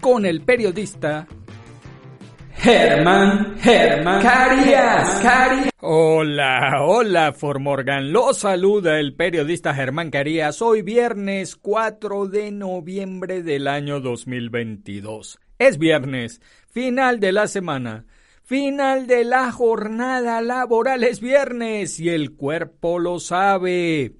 con el periodista Germán, Germán Carías, Carías. Hola, hola Formorgan. Lo saluda el periodista Germán Carías. Hoy viernes 4 de noviembre del año 2022. Es viernes, final de la semana. Final de la jornada laboral es viernes y el cuerpo lo sabe.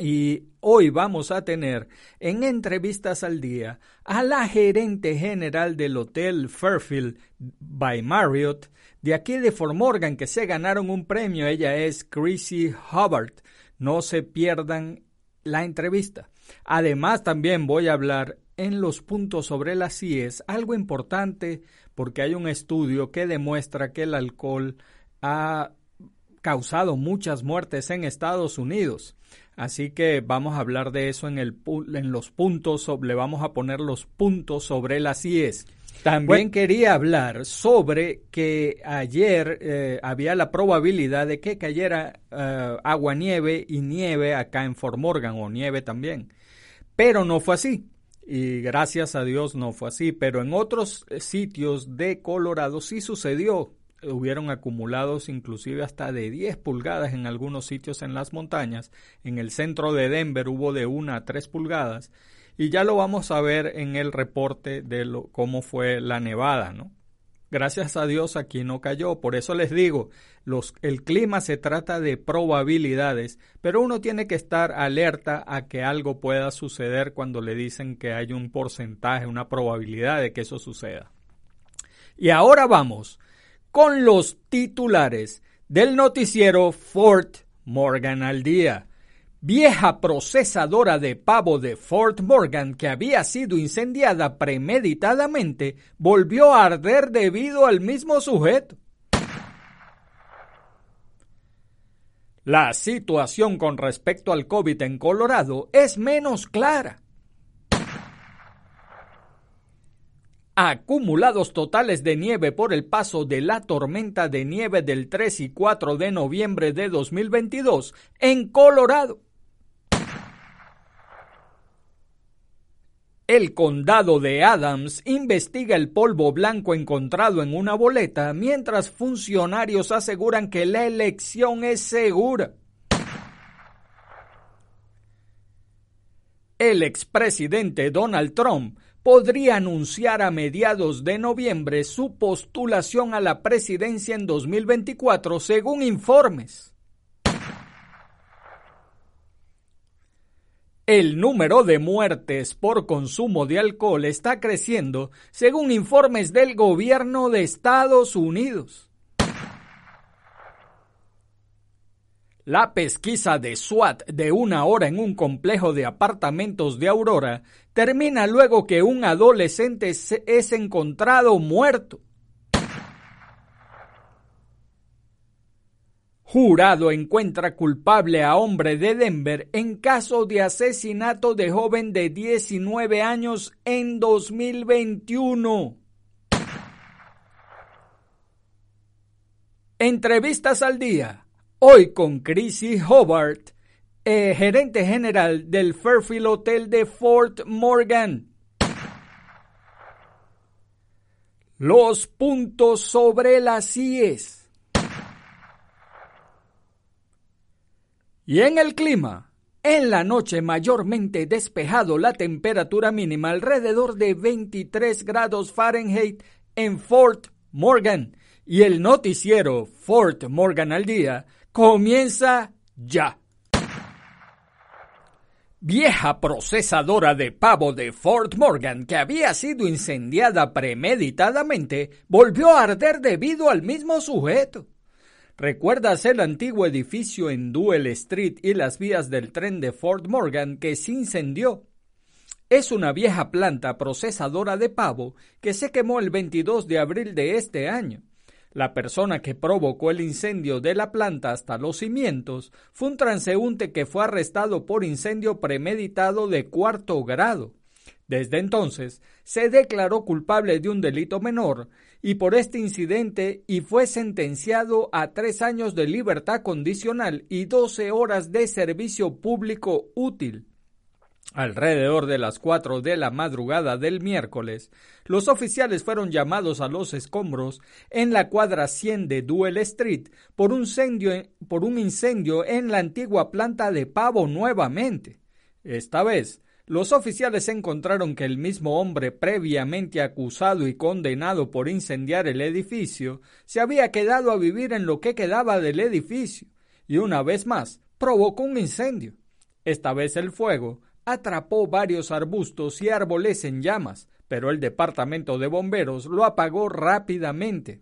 Y hoy vamos a tener en entrevistas al día a la gerente general del Hotel Fairfield by Marriott de aquí de Fort Morgan que se ganaron un premio. Ella es Chrissy Hubbard. No se pierdan la entrevista. Además también voy a hablar en los puntos sobre las CIES, algo importante porque hay un estudio que demuestra que el alcohol ha causado muchas muertes en Estados Unidos. Así que vamos a hablar de eso en, el, en los puntos, le vamos a poner los puntos sobre las IES. También quería hablar sobre que ayer eh, había la probabilidad de que cayera uh, agua nieve y nieve acá en Fort Morgan o nieve también. Pero no fue así. Y gracias a Dios no fue así. Pero en otros sitios de Colorado sí sucedió hubieron acumulados inclusive hasta de 10 pulgadas en algunos sitios en las montañas. En el centro de Denver hubo de 1 a 3 pulgadas. Y ya lo vamos a ver en el reporte de lo, cómo fue la nevada, ¿no? Gracias a Dios aquí no cayó. Por eso les digo, los, el clima se trata de probabilidades, pero uno tiene que estar alerta a que algo pueda suceder cuando le dicen que hay un porcentaje, una probabilidad de que eso suceda. Y ahora vamos con los titulares del noticiero Fort Morgan al día. Vieja procesadora de pavo de Fort Morgan que había sido incendiada premeditadamente volvió a arder debido al mismo sujeto. La situación con respecto al COVID en Colorado es menos clara. Acumulados totales de nieve por el paso de la tormenta de nieve del 3 y 4 de noviembre de 2022 en Colorado. El condado de Adams investiga el polvo blanco encontrado en una boleta mientras funcionarios aseguran que la elección es segura. El expresidente Donald Trump podría anunciar a mediados de noviembre su postulación a la presidencia en 2024, según informes. El número de muertes por consumo de alcohol está creciendo, según informes del gobierno de Estados Unidos. La pesquisa de SWAT de una hora en un complejo de apartamentos de Aurora termina luego que un adolescente es encontrado muerto. Jurado encuentra culpable a hombre de Denver en caso de asesinato de joven de 19 años en 2021. Entrevistas al día. Hoy con Chrissy Hobart, eh, gerente general del Fairfield Hotel de Fort Morgan. Los puntos sobre las IES. Y en el clima. En la noche mayormente despejado, la temperatura mínima alrededor de 23 grados Fahrenheit en Fort Morgan y el noticiero Fort Morgan al día comienza ya. Vieja procesadora de pavo de Fort Morgan que había sido incendiada premeditadamente volvió a arder debido al mismo sujeto. ¿Recuerdas el antiguo edificio en Duel Street y las vías del tren de Fort Morgan que se incendió? Es una vieja planta procesadora de pavo que se quemó el 22 de abril de este año. La persona que provocó el incendio de la planta hasta los cimientos fue un transeúnte que fue arrestado por incendio premeditado de cuarto grado. Desde entonces se declaró culpable de un delito menor y por este incidente y fue sentenciado a tres años de libertad condicional y doce horas de servicio público útil. Alrededor de las cuatro de la madrugada del miércoles, los oficiales fueron llamados a los escombros en la cuadra 100 de Duel Street por un, incendio, por un incendio en la antigua planta de pavo nuevamente. Esta vez, los oficiales encontraron que el mismo hombre previamente acusado y condenado por incendiar el edificio se había quedado a vivir en lo que quedaba del edificio y una vez más provocó un incendio. Esta vez el fuego atrapó varios arbustos y árboles en llamas, pero el departamento de bomberos lo apagó rápidamente.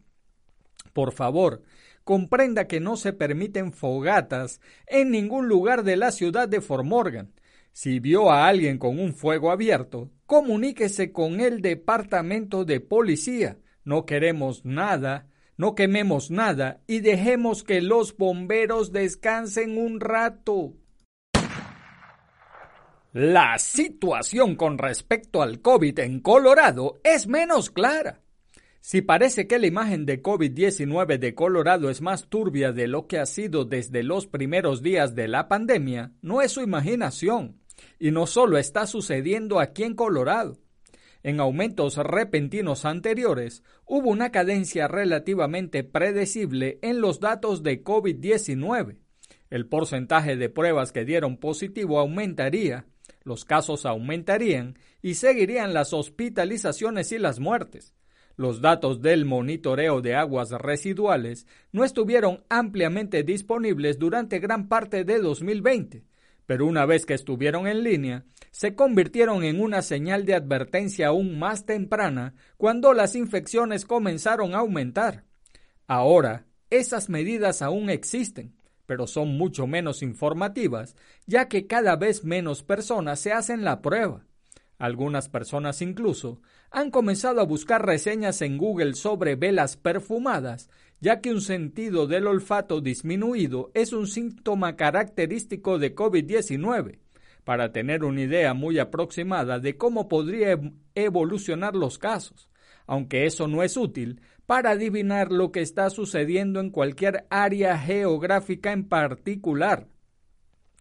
Por favor, comprenda que no se permiten fogatas en ningún lugar de la ciudad de Fort Morgan. Si vio a alguien con un fuego abierto, comuníquese con el departamento de policía. No queremos nada, no quememos nada y dejemos que los bomberos descansen un rato. La situación con respecto al COVID en Colorado es menos clara. Si parece que la imagen de COVID-19 de Colorado es más turbia de lo que ha sido desde los primeros días de la pandemia, no es su imaginación. Y no solo está sucediendo aquí en Colorado. En aumentos repentinos anteriores, hubo una cadencia relativamente predecible en los datos de COVID-19. El porcentaje de pruebas que dieron positivo aumentaría los casos aumentarían y seguirían las hospitalizaciones y las muertes. Los datos del monitoreo de aguas residuales no estuvieron ampliamente disponibles durante gran parte de 2020, pero una vez que estuvieron en línea, se convirtieron en una señal de advertencia aún más temprana cuando las infecciones comenzaron a aumentar. Ahora, esas medidas aún existen, pero son mucho menos informativas, ya que cada vez menos personas se hacen la prueba. Algunas personas incluso han comenzado a buscar reseñas en Google sobre velas perfumadas, ya que un sentido del olfato disminuido es un síntoma característico de COVID-19. Para tener una idea muy aproximada de cómo podría evolucionar los casos, aunque eso no es útil, para adivinar lo que está sucediendo en cualquier área geográfica en particular.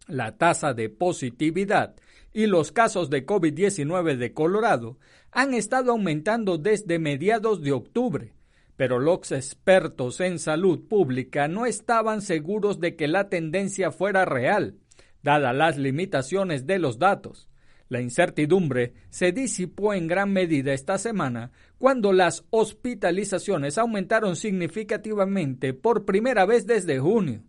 La tasa de positividad y los casos de COVID-19 de Colorado han estado aumentando desde mediados de octubre, pero los expertos en salud pública no estaban seguros de que la tendencia fuera real, dadas las limitaciones de los datos. La incertidumbre se disipó en gran medida esta semana cuando las hospitalizaciones aumentaron significativamente por primera vez desde junio.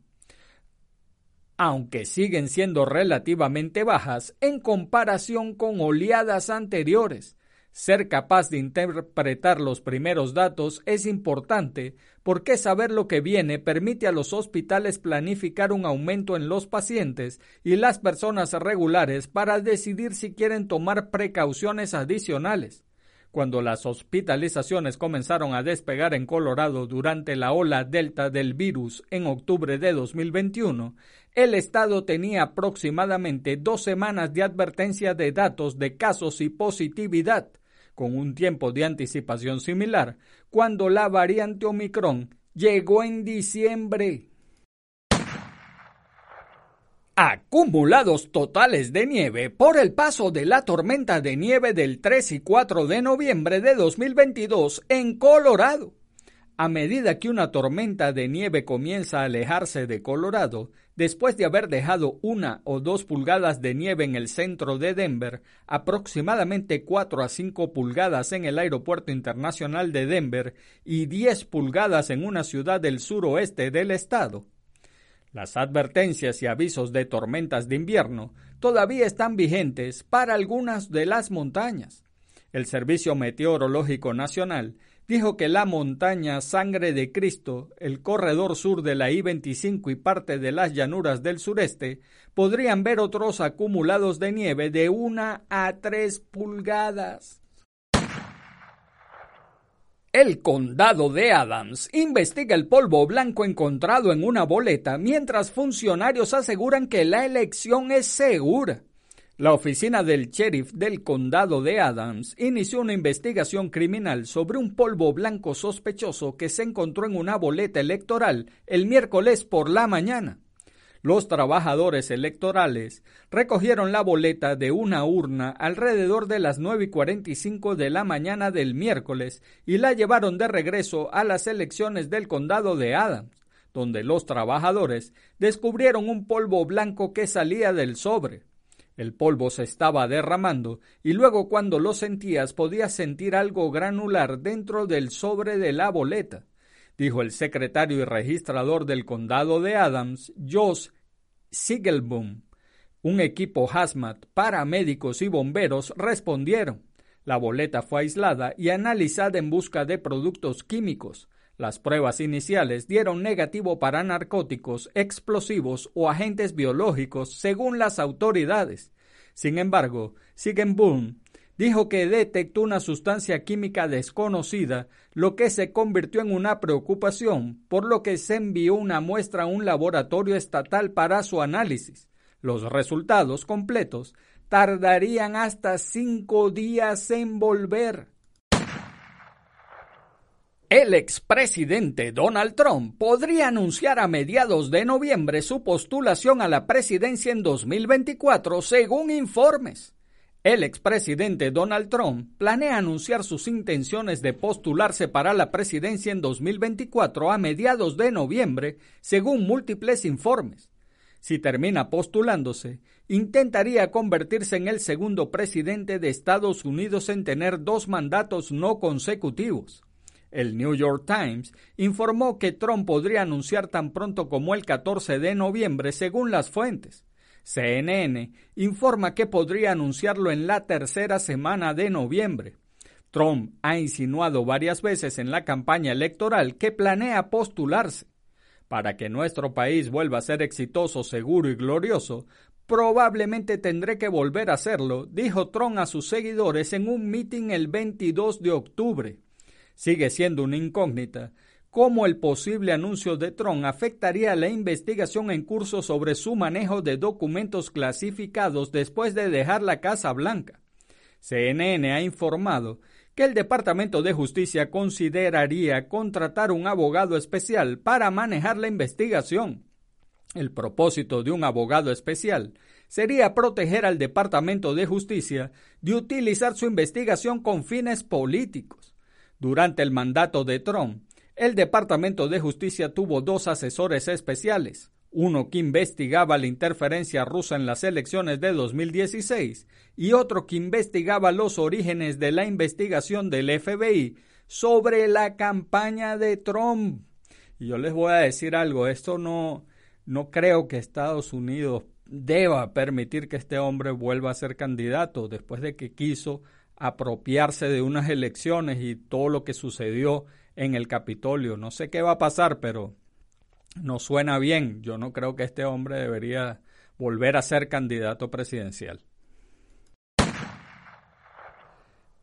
Aunque siguen siendo relativamente bajas en comparación con oleadas anteriores, ser capaz de interpretar los primeros datos es importante porque saber lo que viene permite a los hospitales planificar un aumento en los pacientes y las personas regulares para decidir si quieren tomar precauciones adicionales. Cuando las hospitalizaciones comenzaron a despegar en Colorado durante la ola delta del virus en octubre de 2021, el estado tenía aproximadamente dos semanas de advertencia de datos de casos y positividad, con un tiempo de anticipación similar cuando la variante Omicron llegó en diciembre. Acumulados totales de nieve por el paso de la tormenta de nieve del 3 y 4 de noviembre de 2022 en Colorado. A medida que una tormenta de nieve comienza a alejarse de Colorado, después de haber dejado una o dos pulgadas de nieve en el centro de Denver, aproximadamente 4 a 5 pulgadas en el Aeropuerto Internacional de Denver y 10 pulgadas en una ciudad del suroeste del estado. Las advertencias y avisos de tormentas de invierno todavía están vigentes para algunas de las montañas. El Servicio Meteorológico Nacional dijo que la montaña Sangre de Cristo, el corredor sur de la I-25 y parte de las llanuras del sureste, podrían ver otros acumulados de nieve de una a tres pulgadas. El condado de Adams investiga el polvo blanco encontrado en una boleta mientras funcionarios aseguran que la elección es segura. La oficina del sheriff del condado de Adams inició una investigación criminal sobre un polvo blanco sospechoso que se encontró en una boleta electoral el miércoles por la mañana. Los trabajadores electorales recogieron la boleta de una urna alrededor de las 9 y 45 de la mañana del miércoles y la llevaron de regreso a las elecciones del condado de Adams, donde los trabajadores descubrieron un polvo blanco que salía del sobre. El polvo se estaba derramando y luego cuando lo sentías podías sentir algo granular dentro del sobre de la boleta, dijo el secretario y registrador del condado de Adams, Josh Siegelboom. Un equipo hazmat, paramédicos y bomberos respondieron. La boleta fue aislada y analizada en busca de productos químicos. Las pruebas iniciales dieron negativo para narcóticos, explosivos o agentes biológicos, según las autoridades. Sin embargo, Boom dijo que detectó una sustancia química desconocida, lo que se convirtió en una preocupación, por lo que se envió una muestra a un laboratorio estatal para su análisis. Los resultados completos tardarían hasta cinco días en volver. El expresidente Donald Trump podría anunciar a mediados de noviembre su postulación a la presidencia en 2024, según informes. El expresidente Donald Trump planea anunciar sus intenciones de postularse para la presidencia en 2024 a mediados de noviembre, según múltiples informes. Si termina postulándose, intentaría convertirse en el segundo presidente de Estados Unidos en tener dos mandatos no consecutivos. El New York Times informó que Trump podría anunciar tan pronto como el 14 de noviembre, según las fuentes. CNN informa que podría anunciarlo en la tercera semana de noviembre. Trump ha insinuado varias veces en la campaña electoral que planea postularse. Para que nuestro país vuelva a ser exitoso, seguro y glorioso, probablemente tendré que volver a hacerlo, dijo Trump a sus seguidores en un mitin el 22 de octubre sigue siendo una incógnita cómo el posible anuncio de Trump afectaría la investigación en curso sobre su manejo de documentos clasificados después de dejar la Casa Blanca. CNN ha informado que el Departamento de Justicia consideraría contratar un abogado especial para manejar la investigación. El propósito de un abogado especial sería proteger al Departamento de Justicia de utilizar su investigación con fines políticos. Durante el mandato de Trump, el Departamento de Justicia tuvo dos asesores especiales, uno que investigaba la interferencia rusa en las elecciones de 2016 y otro que investigaba los orígenes de la investigación del FBI sobre la campaña de Trump. Y yo les voy a decir algo, esto no, no creo que Estados Unidos deba permitir que este hombre vuelva a ser candidato después de que quiso apropiarse de unas elecciones y todo lo que sucedió en el Capitolio. No sé qué va a pasar, pero no suena bien. Yo no creo que este hombre debería volver a ser candidato presidencial.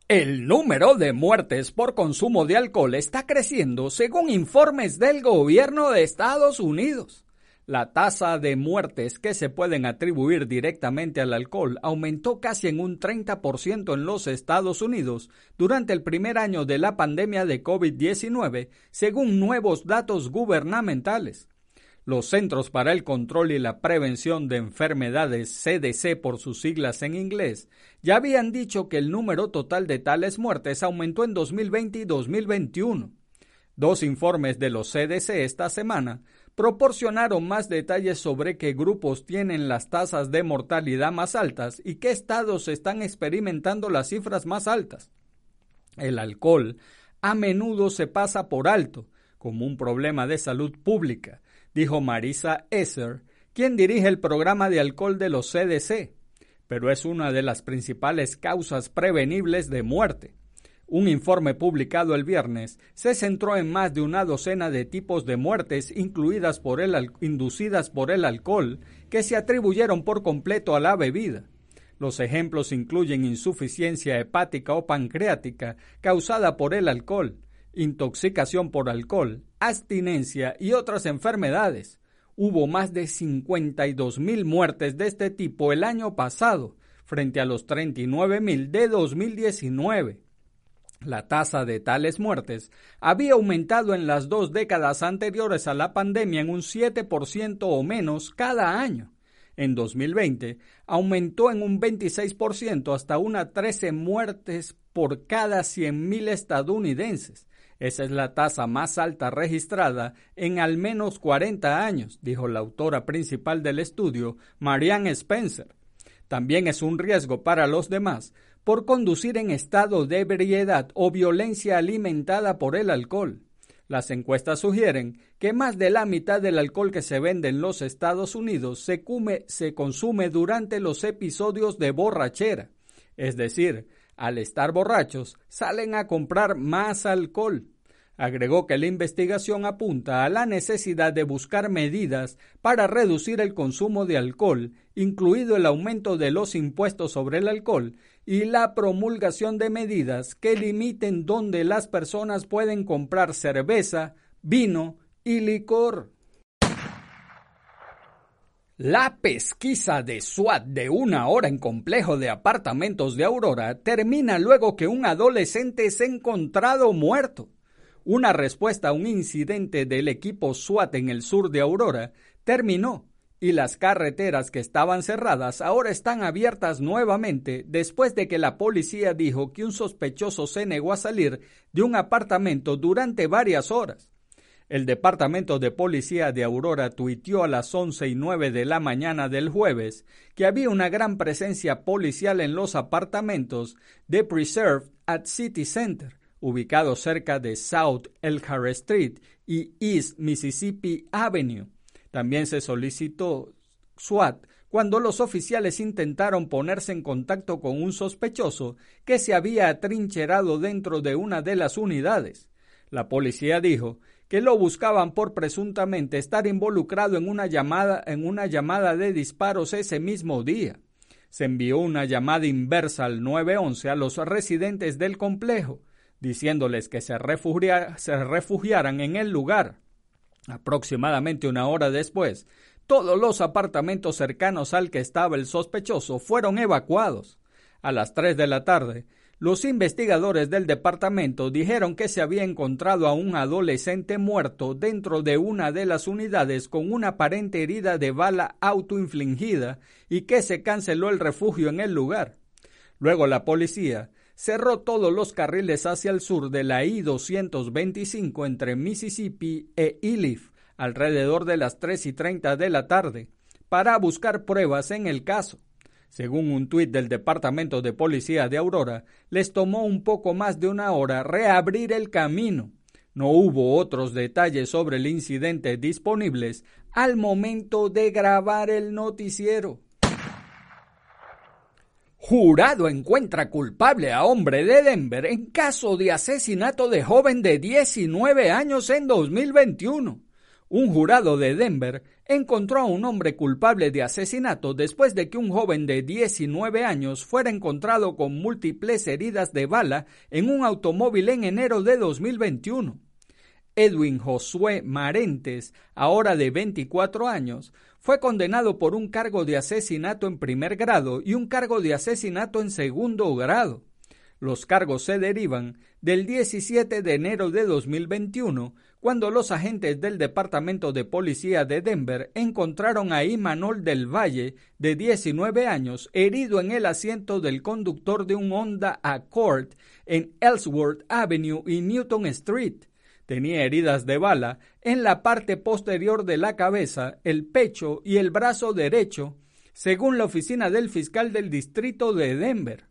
El número de muertes por consumo de alcohol está creciendo según informes del gobierno de Estados Unidos. La tasa de muertes que se pueden atribuir directamente al alcohol aumentó casi en un 30% en los Estados Unidos durante el primer año de la pandemia de COVID-19, según nuevos datos gubernamentales. Los Centros para el Control y la Prevención de Enfermedades, CDC por sus siglas en inglés, ya habían dicho que el número total de tales muertes aumentó en 2020 y 2021. Dos informes de los CDC esta semana proporcionaron más detalles sobre qué grupos tienen las tasas de mortalidad más altas y qué estados están experimentando las cifras más altas. El alcohol a menudo se pasa por alto como un problema de salud pública, dijo Marisa Esser, quien dirige el programa de alcohol de los CDC, pero es una de las principales causas prevenibles de muerte. Un informe publicado el viernes se centró en más de una docena de tipos de muertes incluidas por el, inducidas por el alcohol que se atribuyeron por completo a la bebida. Los ejemplos incluyen insuficiencia hepática o pancreática causada por el alcohol, intoxicación por alcohol, abstinencia y otras enfermedades. Hubo más de 52 mil muertes de este tipo el año pasado, frente a los 39 mil de 2019. La tasa de tales muertes había aumentado en las dos décadas anteriores a la pandemia en un 7% o menos cada año. En 2020 aumentó en un 26% hasta una 13 muertes por cada 100.000 estadounidenses. Esa es la tasa más alta registrada en al menos 40 años, dijo la autora principal del estudio, Marianne Spencer. También es un riesgo para los demás por conducir en estado de ebriedad o violencia alimentada por el alcohol. Las encuestas sugieren que más de la mitad del alcohol que se vende en los Estados Unidos se, se consume durante los episodios de borrachera. Es decir, al estar borrachos, salen a comprar más alcohol. Agregó que la investigación apunta a la necesidad de buscar medidas para reducir el consumo de alcohol, incluido el aumento de los impuestos sobre el alcohol y la promulgación de medidas que limiten dónde las personas pueden comprar cerveza, vino y licor. La pesquisa de SWAT de una hora en complejo de apartamentos de Aurora termina luego que un adolescente es encontrado muerto. Una respuesta a un incidente del equipo SWAT en el sur de Aurora terminó y las carreteras que estaban cerradas ahora están abiertas nuevamente después de que la policía dijo que un sospechoso se negó a salir de un apartamento durante varias horas. El Departamento de Policía de Aurora tuiteó a las once y nueve de la mañana del jueves que había una gran presencia policial en los apartamentos de Preserve at City Center, ubicado cerca de South Elkhart Street y East Mississippi Avenue. También se solicitó SWAT cuando los oficiales intentaron ponerse en contacto con un sospechoso que se había atrincherado dentro de una de las unidades. La policía dijo que lo buscaban por presuntamente estar involucrado en una llamada en una llamada de disparos ese mismo día. Se envió una llamada inversa al 911 a los residentes del complejo diciéndoles que se, refugiaran en el lugar. Aproximadamente una hora después, todos los apartamentos cercanos al que estaba el sospechoso fueron evacuados. A las tres de la tarde, los investigadores del departamento dijeron que se había encontrado a un adolescente muerto dentro de una de las unidades con una aparente herida de bala autoinfligida y que se canceló el refugio en el lugar. Luego la policía cerró todos los carriles hacia el sur de la I-225 entre Mississippi e Elif alrededor de las 3 y 30 de la tarde para buscar pruebas en el caso. Según un tuit del Departamento de Policía de Aurora, les tomó un poco más de una hora reabrir el camino. No hubo otros detalles sobre el incidente disponibles al momento de grabar el noticiero. Jurado encuentra culpable a hombre de Denver en caso de asesinato de joven de 19 años en 2021. Un jurado de Denver encontró a un hombre culpable de asesinato después de que un joven de 19 años fuera encontrado con múltiples heridas de bala en un automóvil en enero de 2021. Edwin Josué Marentes, ahora de 24 años, fue condenado por un cargo de asesinato en primer grado y un cargo de asesinato en segundo grado. Los cargos se derivan del 17 de enero de 2021, cuando los agentes del Departamento de Policía de Denver encontraron a Imanol del Valle, de 19 años, herido en el asiento del conductor de un Honda Accord en Ellsworth Avenue y Newton Street. Tenía heridas de bala en la parte posterior de la cabeza, el pecho y el brazo derecho, según la oficina del fiscal del distrito de Denver.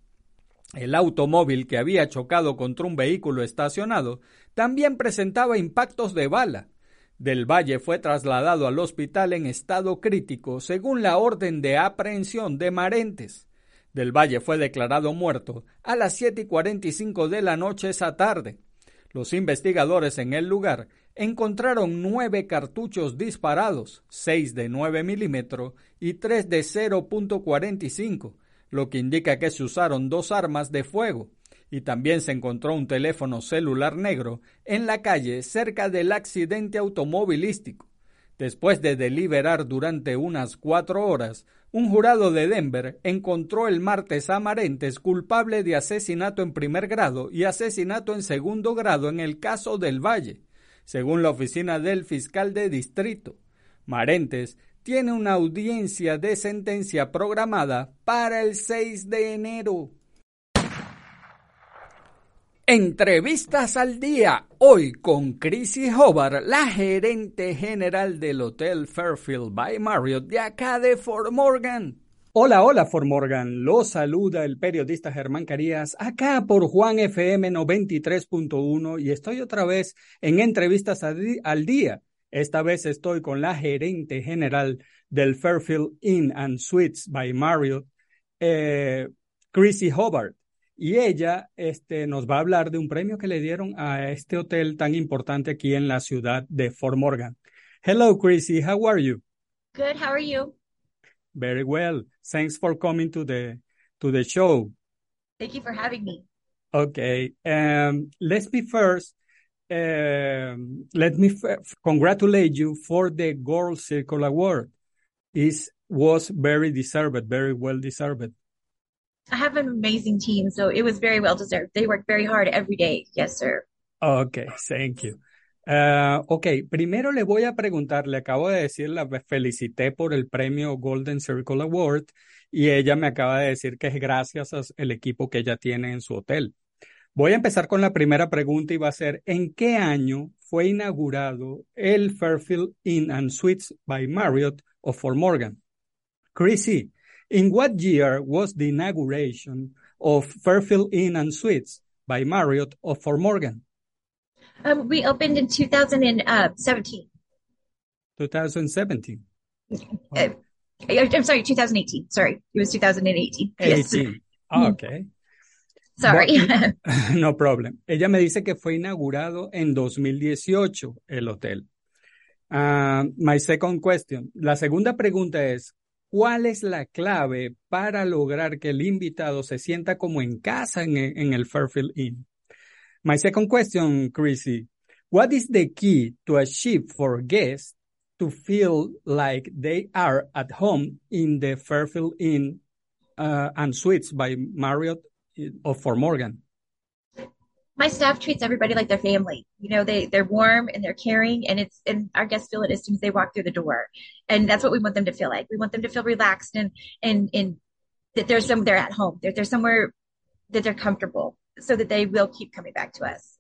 El automóvil que había chocado contra un vehículo estacionado también presentaba impactos de bala. Del Valle fue trasladado al hospital en estado crítico según la orden de aprehensión de Marentes. Del Valle fue declarado muerto a las 7 y 45 de la noche esa tarde. Los investigadores en el lugar encontraron nueve cartuchos disparados, seis de 9 milímetros y tres de 0.45, lo que indica que se usaron dos armas de fuego, y también se encontró un teléfono celular negro en la calle cerca del accidente automovilístico. Después de deliberar durante unas cuatro horas, un jurado de Denver encontró el martes a Marentes culpable de asesinato en primer grado y asesinato en segundo grado en el caso del Valle, según la oficina del fiscal de distrito. Marentes tiene una audiencia de sentencia programada para el 6 de enero. Entrevistas al día, hoy con Chrissy Hobart, la gerente general del Hotel Fairfield by Marriott de acá de Fort Morgan. Hola, hola Fort Morgan, lo saluda el periodista Germán Carías, acá por Juan FM 93.1 y estoy otra vez en Entrevistas al día esta vez estoy con la gerente general del Fairfield Inn and Suites by Marriott, eh, Chrissy Hobart. Y ella este, nos va a hablar de un premio que le dieron a este hotel tan importante aquí en la ciudad de Fort Morgan. Hello, Chrissy. How are you? Good. How are you? Very well. Thanks for coming to the to the show. Thank you for having me. Okay. Um, let's be first um, let me congratulate you for the Gold Circle Award. It was very deserved, very well deserved. I have an amazing team, so it was very well deserved. They work very hard every day. Yes, sir. Okay, thank you. Uh, primero le voy a preguntar, le acabo de decir, la felicité por el premio Golden Circle Award y ella me acaba de decir que es gracias al equipo que ella tiene en su hotel. Voy a empezar con la primera pregunta y va a ser, ¿en qué año fue inaugurado el Fairfield Inn and Suites by Marriott of Fort Morgan? Chrissy, in what year was the inauguration of Fairfield Inn and Suites by Marriott of Fort Morgan? Um, we opened in 2017. 2017. Uh, I'm sorry, 2018. Sorry, it was 2018. 18. Yes. Oh, okay. Sorry. no problem. Ella me dice que fue inaugurado en 2018 el hotel. Uh, my second question. La segunda pregunta es, ¿cuál es la clave para lograr que el invitado se sienta como en casa en, el Fairfield Inn? My second question, Chrissy. What is the key to achieve for guests to feel like they are at home in the Fairfield Inn uh, and Suites by Marriott of Fort Morgan? My staff treats everybody like their family. You know, they they're warm and they're caring, and it's and our guests feel it as soon as they walk through the door, and that's what we want them to feel like. We want them to feel relaxed and and and that there's some they're at home. That there's somewhere that they're comfortable, so that they will keep coming back to us.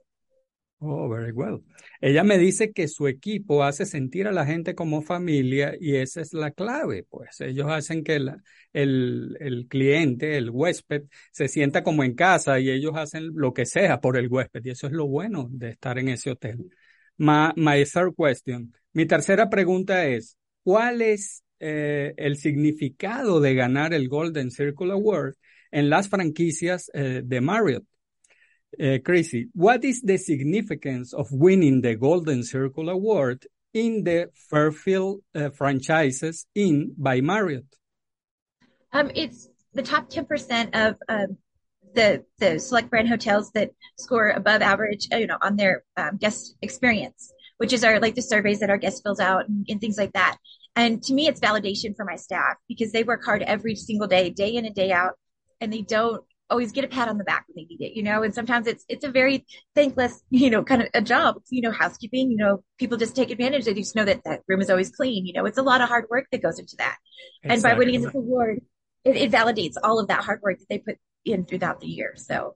Oh, very well. Ella me dice que su equipo hace sentir a la gente como familia y esa es la clave, pues ellos hacen que el, el cliente, el huésped, se sienta como en casa y ellos hacen lo que sea por el huésped y eso es lo bueno de estar en ese hotel. My, my third question. Mi tercera pregunta es, ¿cuál es eh, el significado de ganar el Golden Circle Award en las franquicias eh, de Marriott? Uh, Chrissy, what is the significance of winning the Golden Circle Award in the Fairfield uh, franchises in by Marriott? Um, it's the top 10% of um, the, the select brand hotels that score above average, uh, you know, on their um, guest experience. which is our like the surveys that our guest fills out and, and things like that. And to me, it's validation for my staff because they work hard every single day, day in and day out, and they don't always get a pat on the back when they need it, you know, and sometimes it's, it's a very thankless, you know, kind of a job, you know, housekeeping, you know, people just take advantage. They just know that that room is always clean. You know, it's a lot of hard work that goes into that. Exactly. And by winning this award, it, it validates all of that hard work that they put in throughout the year. So.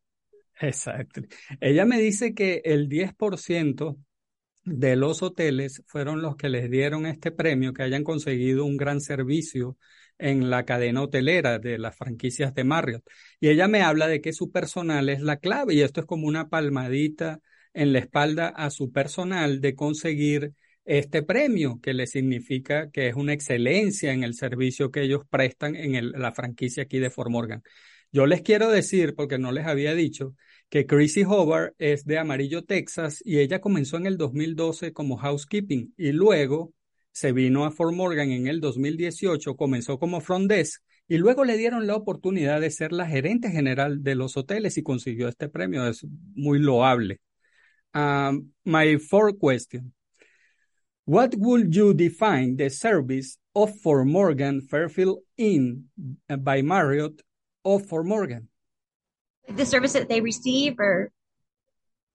Exacto. Ella me dice que el 10% de los hoteles fueron los que les dieron este premio, que hayan conseguido un gran servicio en la cadena hotelera de las franquicias de Marriott. Y ella me habla de que su personal es la clave y esto es como una palmadita en la espalda a su personal de conseguir este premio, que le significa que es una excelencia en el servicio que ellos prestan en la franquicia aquí de Fort Morgan. Yo les quiero decir, porque no les había dicho, que Chrissy Hobart es de Amarillo, Texas, y ella comenzó en el 2012 como housekeeping y luego se vino a Fort Morgan en el 2018, comenzó como front desk y luego le dieron la oportunidad de ser la gerente general de los hoteles y consiguió este premio. Es muy loable. Um, my fourth question. What would you define the service of Fort Morgan Fairfield Inn by Marriott of Fort Morgan? The service that they receive or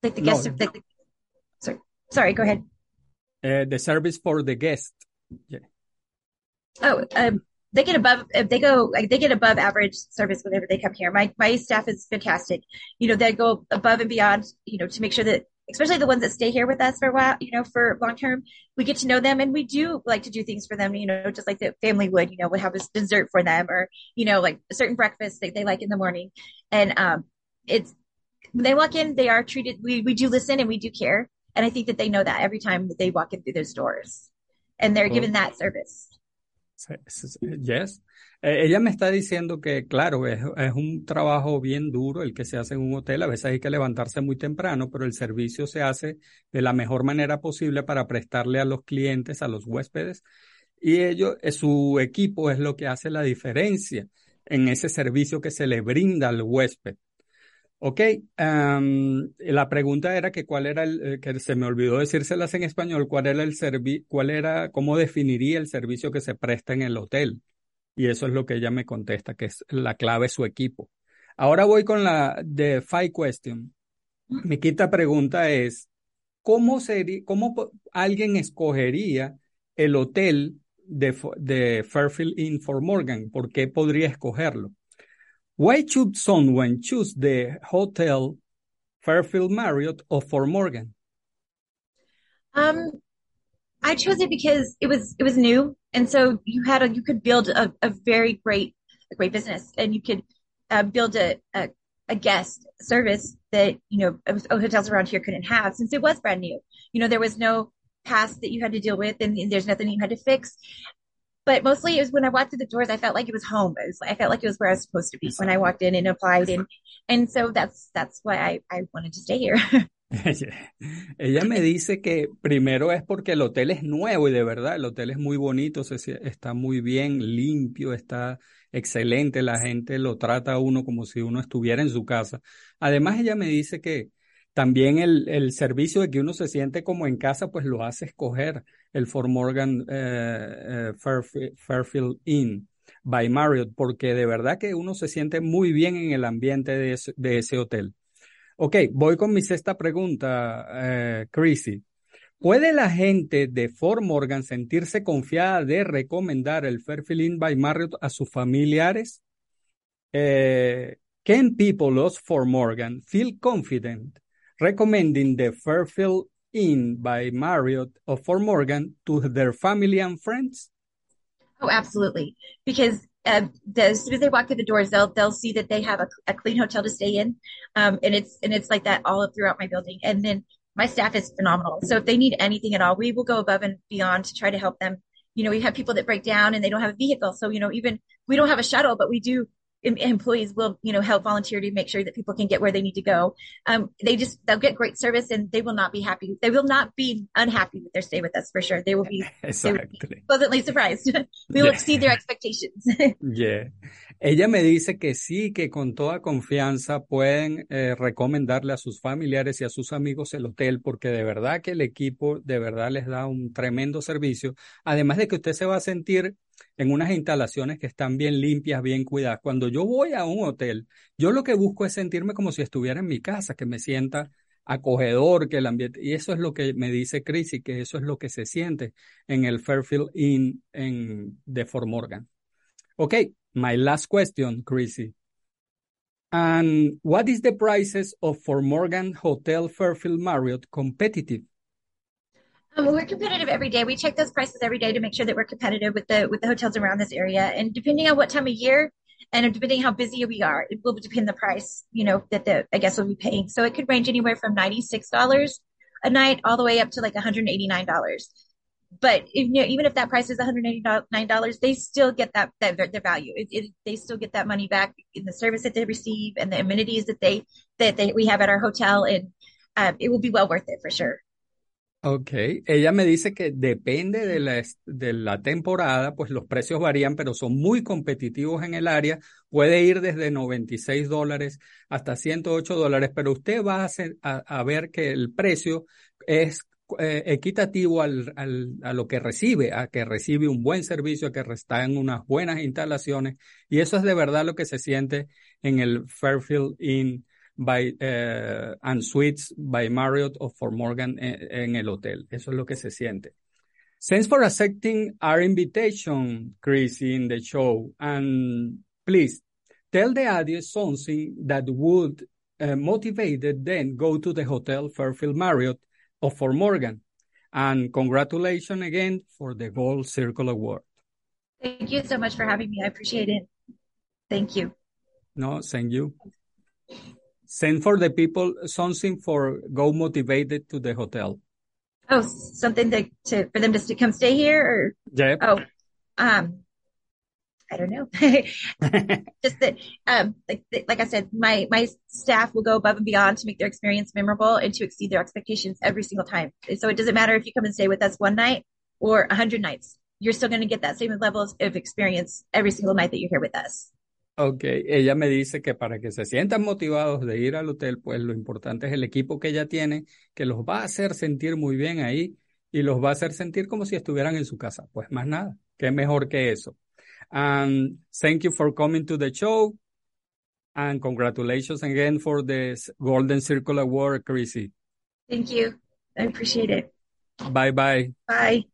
like the guest, no. like the, sorry, sorry, go ahead. Uh, the service for the guest. Yeah. Oh, um, they get above. They go like they get above average service whenever they come here. My my staff is fantastic. You know, they go above and beyond. You know, to make sure that especially the ones that stay here with us for a while, you know, for long term, we get to know them and we do like to do things for them, you know, just like the family would, you know, we have a dessert for them or, you know, like a certain breakfast that they like in the morning. And, um, it's, when they walk in, they are treated, we, we do listen and we do care. And I think that they know that every time that they walk in through those doors and they're oh. given that service. Yes. Eh, ella me está diciendo que, claro, es, es, un trabajo bien duro el que se hace en un hotel. A veces hay que levantarse muy temprano, pero el servicio se hace de la mejor manera posible para prestarle a los clientes, a los huéspedes. Y ello, eh, su equipo es lo que hace la diferencia en ese servicio que se le brinda al huésped. Ok, la pregunta era que cuál era el, eh, que se me olvidó decírselas en español, cuál era el servicio, cuál era, cómo definiría el servicio que se presta en el hotel. Y eso es lo que ella me contesta, que es la clave su equipo. Ahora voy con la de five question. Mi quinta pregunta es, ¿cómo sería, cómo alguien escogería el hotel de, de Fairfield Inn for Morgan? ¿Por qué podría escogerlo? Why should someone choose the hotel Fairfield Marriott or Fort Morgan? Um, I chose it because it was it was new, and so you had a you could build a, a very great a great business, and you could uh, build a, a, a guest service that you know hotels around here couldn't have since it was brand new. You know there was no past that you had to deal with, and, and there's nothing you had to fix but mostly it was when I walked through the doors, I felt like it was home. I felt like it was where I was supposed to be when I walked in and applied. And, and so that's, that's why I, I wanted to stay here. Ella me dice que primero es porque el hotel es nuevo y de verdad el hotel es muy bonito, se, está muy bien, limpio, está excelente, la gente lo trata a uno como si uno estuviera en su casa. Además, ella me dice que también el, el servicio de que uno se siente como en casa, pues lo hace escoger el Fort Morgan eh, eh, Fairfield, Inn by Marriott, porque de verdad que uno se siente muy bien en el ambiente de ese, de ese hotel. Ok, voy con mi sexta pregunta, eh, Chrissy. ¿Puede la gente de Fort Morgan sentirse confiada de recomendar el Fairfield Inn by Marriott a sus familiares? can people of Fort Morgan feel confident recommending the Fairfield Inn by Marriott or Fort Morgan to their family and friends? Oh, absolutely. Because uh, as soon as they walk through the doors, they'll they'll see that they have a, a clean hotel to stay in, um, and it's and it's like that all throughout my building. And then my staff is phenomenal. So if they need anything at all, we will go above and beyond to try to help them. You know, we have people that break down and they don't have a vehicle, so you know, even we don't have a shuttle, but we do employees will, you know, help volunteer to make sure that people can get where they need to go. Um, they just, they'll get great service and they will not be happy. They will not be unhappy with their stay with us for sure. They will be, exactly. Will be pleasantly surprised. we will yeah. exceed their expectations. yeah. Ella me dice que sí, que con toda confianza pueden eh, recomendarle a sus familiares y a sus amigos el hotel, porque de verdad que el equipo de verdad les da un tremendo servicio. Además de que usted se va a sentir en unas instalaciones que están bien limpias, bien cuidadas. Cuando yo voy a un hotel, yo lo que busco es sentirme como si estuviera en mi casa, que me sienta acogedor, que el ambiente, y eso es lo que me dice Chris y que eso es lo que se siente en el Fairfield Inn en, de Fort Morgan. Ok, my last question, Chrissy. And what is the prices of Fort Morgan Hotel Fairfield Marriott competitive? Um, we're competitive every day. We check those prices every day to make sure that we're competitive with the with the hotels around this area. And depending on what time of year, and depending how busy we are, it will depend the price, you know, that the I guess we'll be paying. So it could range anywhere from ninety six dollars a night all the way up to like one hundred eighty nine dollars. But if, you know, even if that price is one hundred eighty nine dollars, they still get that that their value. It, it, they still get that money back in the service that they receive and the amenities that they that they we have at our hotel, and um, it will be well worth it for sure. Ok, ella me dice que depende de la, de la temporada, pues los precios varían, pero son muy competitivos en el área. Puede ir desde 96 dólares hasta 108 dólares, pero usted va a, a, ver que el precio es eh, equitativo al, al, a lo que recibe, a que recibe un buen servicio, a que está en unas buenas instalaciones. Y eso es de verdad lo que se siente en el Fairfield Inn by, uh, and Suites by Marriott o for Morgan en, en, el hotel. Eso es lo que se siente. Thanks for accepting our invitation, Chris, in the show. And please tell the audience something that would uh, motivate them then go to the hotel Fairfield Marriott or for Morgan. And congratulations again for the Gold Circle Award. Thank you so much for having me. I appreciate it. Thank you. No, thank you. Send for the people something for go motivated to the hotel. Oh, something to, to for them to come stay here or yeah. Oh, um, I don't know. Just that, um, like, like I said, my, my staff will go above and beyond to make their experience memorable and to exceed their expectations every single time. So it doesn't matter if you come and stay with us one night or a hundred nights. You're still going to get that same level of experience every single night that you're here with us. Ok, ella me dice que para que se sientan motivados de ir al hotel, pues lo importante es el equipo que ella tiene, que los va a hacer sentir muy bien ahí y los va a hacer sentir como si estuvieran en su casa. Pues más nada, qué mejor que eso. And thank you for coming to the show. And congratulations again for the Golden Circle Award, Chrissy. Thank you. I appreciate it. Bye bye. Bye.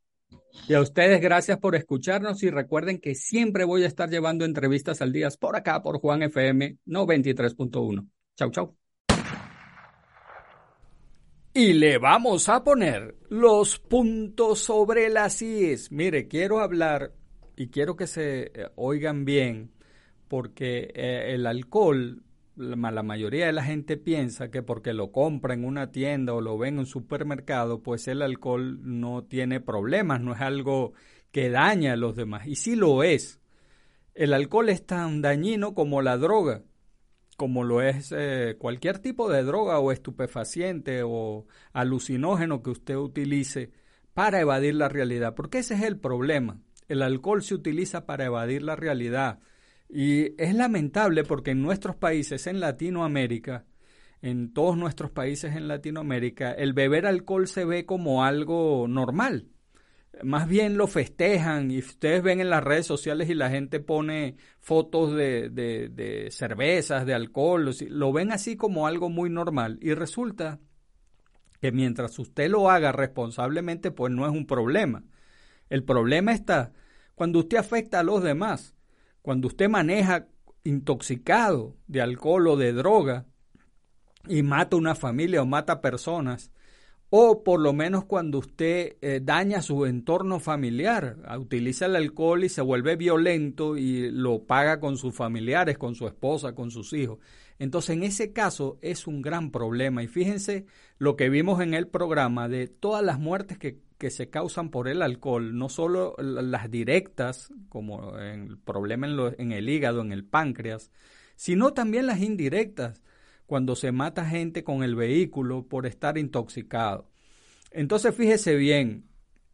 Y a ustedes, gracias por escucharnos y recuerden que siempre voy a estar llevando entrevistas al día por acá por Juan FM 93.1. Chau, chau. Y le vamos a poner los puntos sobre las IES. Mire, quiero hablar y quiero que se eh, oigan bien porque eh, el alcohol la mayoría de la gente piensa que porque lo compra en una tienda o lo ve en un supermercado, pues el alcohol no tiene problemas, no es algo que daña a los demás. Y sí lo es. El alcohol es tan dañino como la droga, como lo es eh, cualquier tipo de droga o estupefaciente o alucinógeno que usted utilice para evadir la realidad, porque ese es el problema. El alcohol se utiliza para evadir la realidad y es lamentable porque en nuestros países, en Latinoamérica, en todos nuestros países en Latinoamérica, el beber alcohol se ve como algo normal. Más bien lo festejan y ustedes ven en las redes sociales y la gente pone fotos de, de, cervezas, de alcohol, lo ven así como algo muy normal. Y resulta que mientras usted lo haga responsablemente, pues no es un problema. El problema está cuando usted afecta a los demás cuando usted maneja intoxicado de alcohol o de droga y mata una familia o mata personas, o por lo menos cuando usted eh, daña su entorno familiar, utiliza el alcohol y se vuelve violento y lo paga con sus familiares, con su esposa, con sus hijos. Entonces, en ese caso es un gran problema. Y fíjense lo que vimos en el programa de todas las muertes que que se causan por el alcohol, no solo las directas, como el problema en, el hígado, en el páncreas, sino también las indirectas, cuando se mata gente con el vehículo por estar intoxicado. Entonces fíjese bien,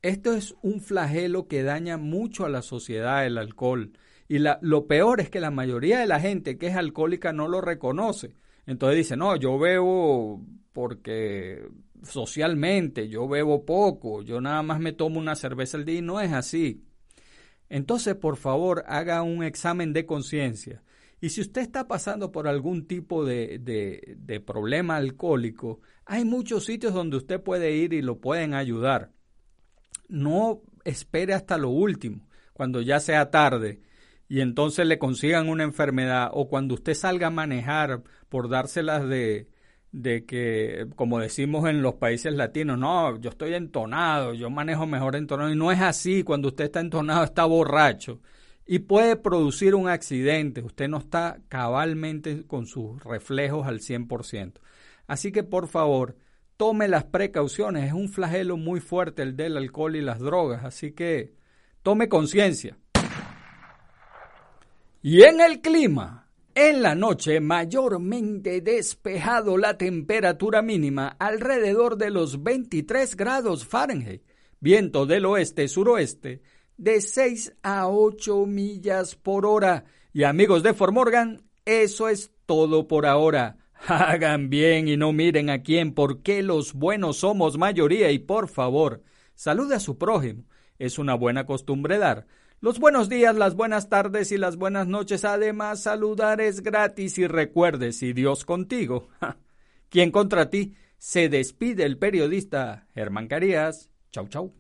esto es un flagelo que daña mucho a la sociedad el alcohol Y lo peor es que la mayoría de la gente que es alcohólica no lo reconoce. Entonces dice, no, yo bebo porque socialmente, yo bebo poco, yo nada más me tomo una cerveza al día y no es así. Entonces, por favor, haga un examen de conciencia. Y si usted está pasando por algún tipo de, de, de, problema alcohólico, hay muchos sitios donde usted puede ir y lo pueden ayudar. No espere hasta lo último, cuando ya sea tarde, y entonces le consigan una enfermedad, o cuando usted salga a manejar por dárselas de, de que, como decimos en los países latinos, no, yo estoy entonado, yo manejo mejor entonado, y no es así, cuando usted está entonado está borracho y puede producir un accidente, usted no está cabalmente con sus reflejos al 100%. Así que por favor, tome las precauciones, es un flagelo muy fuerte el del alcohol y las drogas, así que tome conciencia. Y en el clima, en la noche mayormente despejado la temperatura mínima alrededor de los 23 grados Fahrenheit, viento del oeste-suroeste de 6 a 8 millas por hora. Y amigos de Formorgan, eso es todo por ahora. Hagan bien y no miren a quién, porque los buenos somos mayoría y por favor, salude a su prójimo. Es una buena costumbre dar. Los buenos días, las buenas tardes y las buenas noches. Además, saludar es gratis y recuerde, si Dios contigo, ¿quién contra ti? Se despide el periodista Germán Carías. Chau, chau.